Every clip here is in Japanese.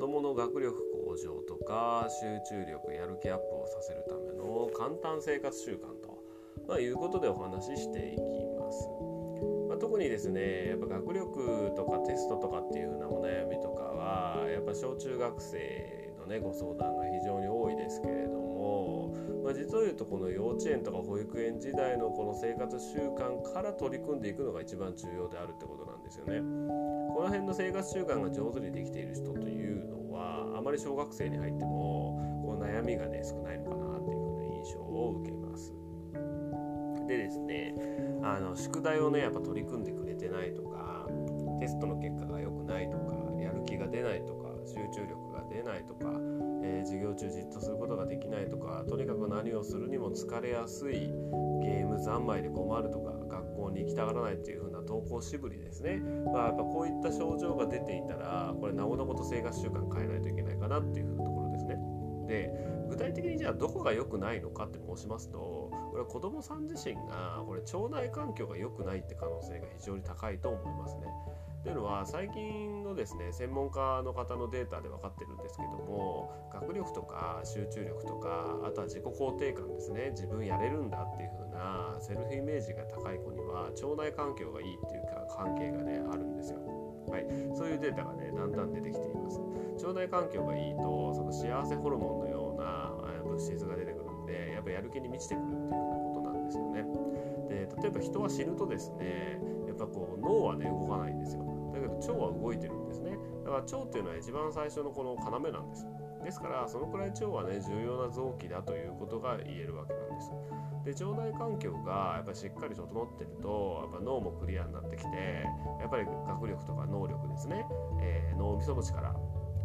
どもの学力向上とか集中力やる気アップをさせるための簡単生活習慣と、まあ、いうことでお話ししていきます。まあ、特にですねやっぱ学力とかテストとかっていう風なお悩みとかはやっぱ小中学生のねご相談が非常に多いですけれども、まあ、実を言うとこの幼稚園とか保育園時代のこの生活習慣から取り組んでいくのが一番重要であるってことなんですよね。この辺の生活習慣が上手にできている人というのはあまり小学生に入ってもこう悩みがね少ないのかなっていうふうな印象を受けます。でですねあの宿題をねやっぱ取り組んでくれてないとかテストの結果が良くないとかやる気が出ないとか集中力が出ないとか、授業中じっとすることができないとかとにかく何をするにも疲れやすいゲーム三昧で困るとか学校に行きたがらないっていう風な登校しぶりですね、まあ、やっぱこういった症状が出ていたらこれなおのこと生活習慣変えないといけないかなっていう風なところですね。で具体的にじゃあどこが良くないのかって申しますとこれは子どもさん自身がこれ腸内環境が良くないって可能性が非常に高いと思いますね。というのは最近のですね専門家の方のデータで分かってるんですけども学力とか集中力とかあとは自己肯定感ですね。自分やれるんだっていう風なセルフイメージが高い子には腸内環境がいいっていうか関係がねあるんですよ。はい、そういうデータがねだんだん出てきています。腸内環境がいいとその幸せホルモンのような物質が出てくるんでやっぱやる気に満ちてくるっていうふうなことなんですよね。で例えば人は死ぬとですねやっぱこう脳はね動かないんですよ。腸は動いてるんですね。だから腸っていうのは一番最初のこの要なんです。ですからそのくらい腸はね重要な臓器だということが言えるわけなんです。で腸内環境がやっぱりしっかり整ってるとやっぱ脳もクリアになってきてやっぱり学力とか能力ですね、えー、脳みその力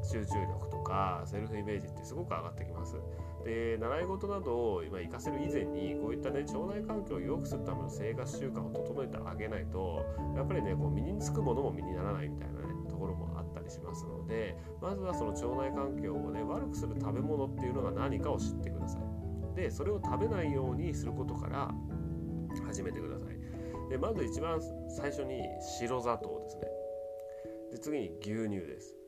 集中力とかセルフイメージってすごく上がってきます。で習い事などを今活かせる以前にこういったね腸内環境を良くするための生活習慣を整えてあげないとやっぱりねこう身につくものも身にならないみたいなねところもあったりしますのでまずはその腸内環境をね悪くする食べ物っていうのが何かを知ってください。でそれを食べないようにすることから始めてください。でまず一番最初に白砂糖ですね。で次に牛乳です。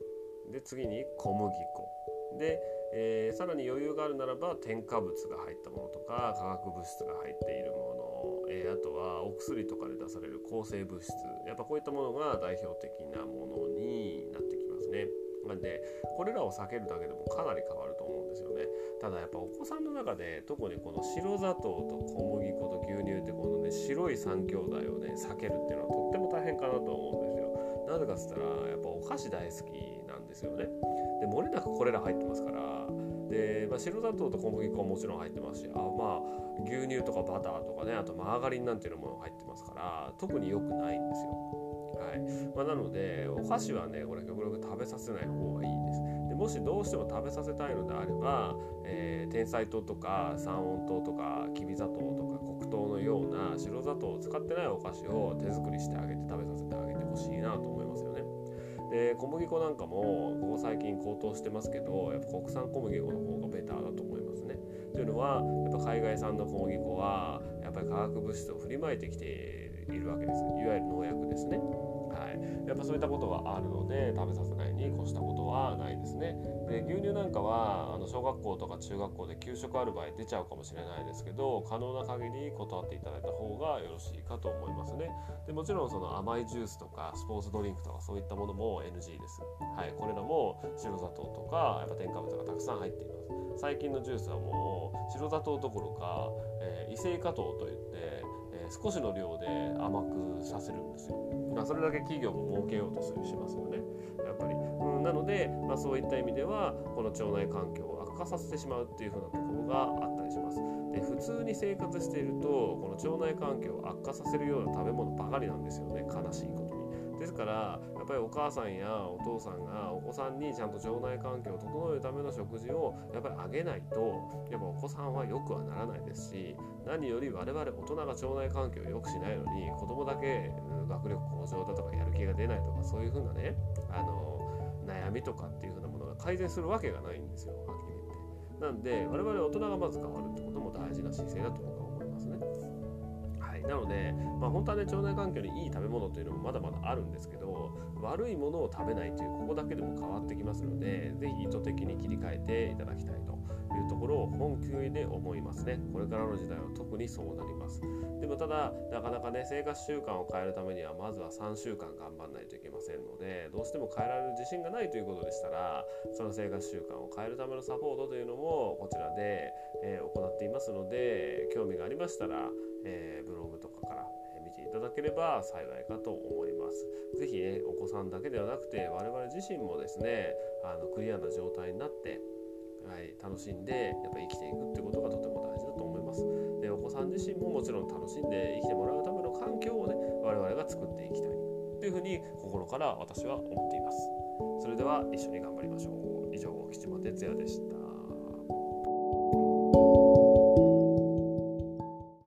で次に小麦粉。でえー、さらに余裕があるならば添加物が入ったものとか化学物質が入っているもの、えー、あとはお薬とかで出される抗生物質。やっぱこういったものが代表的なものになってきますね。なんでこれらを避けるだけでもかなり変わると思うんですよね。ただやっぱお子さんの中で特にこの白砂糖と小麦粉と牛乳ってこのね白い3兄弟をね避けるっていうのはとっても大変かなと思うんですよ。なぜかっつったらやっぱお菓子大好きですよねで漏れなくこれら入ってますからで、まあ、白砂糖と小麦粉はもちろん入ってますしあまあ牛乳とかバターとかねあとマーガリンなんていうのも入ってますから特に良くないんですよ。はいまあ、なのでお菓子はねこれ極力食べさせない方がいいです。でもしどうしても食べさせたいのであれば、えー、天才糖とか三温糖とかきび砂糖とか黒糖のような白砂糖を使ってないお菓子を手作りしてあげて食べさせてあげてほしいなと思いますよ。で小麦粉なんかもここ最近高騰してますけどやっぱ国産小麦粉の方がベターだと思いますね。というのはやっぱ海外産の小麦粉はやっぱり化学物質を振りまいてきているわけですいわゆる農薬ですね。はい、やっぱそういったことがあるので食べさせないに越したことはないですね。で牛乳なんかはあの小学校とか中学校で給食ある場合出ちゃうかもしれないですけど可能な限り断っていただいた方がよろしいかと思いますね。でもちろんその甘いジュースとかスポーツドリンクとかそういったものも NG です。はい、これらも白砂糖とかやっぱ添加物がたくさん入っています。最近のジュースはもう白砂糖どころか、えー、異性化糖といって、少しの量で甘くさせるんですよ。まあ、それだけ企業も儲けようとするしますよね。やっぱり、うん、なので、まあ、そういった意味ではこの腸内環境を悪化させてしまうっていう風なところがあったりします。で普通に生活しているとこの腸内環境を悪化させるような食べ物ばかりなんですよね悲しいこと。ですからやっぱりお母さんやお父さんがお子さんにちゃんと腸内環境を整えるための食事をやっぱりあげないとやっぱお子さんは良くはならないですし何より我々大人が腸内環境を良くしないのに子供だけ学力向上だとかやる気が出ないとかそういう風なねあの悩みとかっていう風なものが改善するわけがないんですよはっきり言って。なんで我々大人がまず変わるってことも大事な姿勢だと僕なので、まあ、本当はね腸内環境にいい食べ物というのもまだまだあるんですけど悪いものを食べないというここだけでも変わってきますので是非意図的に切り替えていただきたいというところを本気で思いますねこれからの時代は特にそうなりますでもただなかなかね生活習慣を変えるためにはまずは3週間頑張らないといけませんのでどうしても変えられる自信がないということでしたらその生活習慣を変えるためのサポートというのもこちらで、えー、行っていますので興味がありましたら、えー、ブログとかから見ていただければ幸いかと思います。ぜひねお子さんだけではなくて我々自身もですねあのクリアな状態になってはい、楽しんでやっぱ生きていくってことがとても大事だと思います。でお子さん自身ももちろん楽しんで生きてもらうための環境をね我々が作っていきたいというふうに心から私は思っています。それでは一緒に頑張りましょう。以上吉間哲也でした。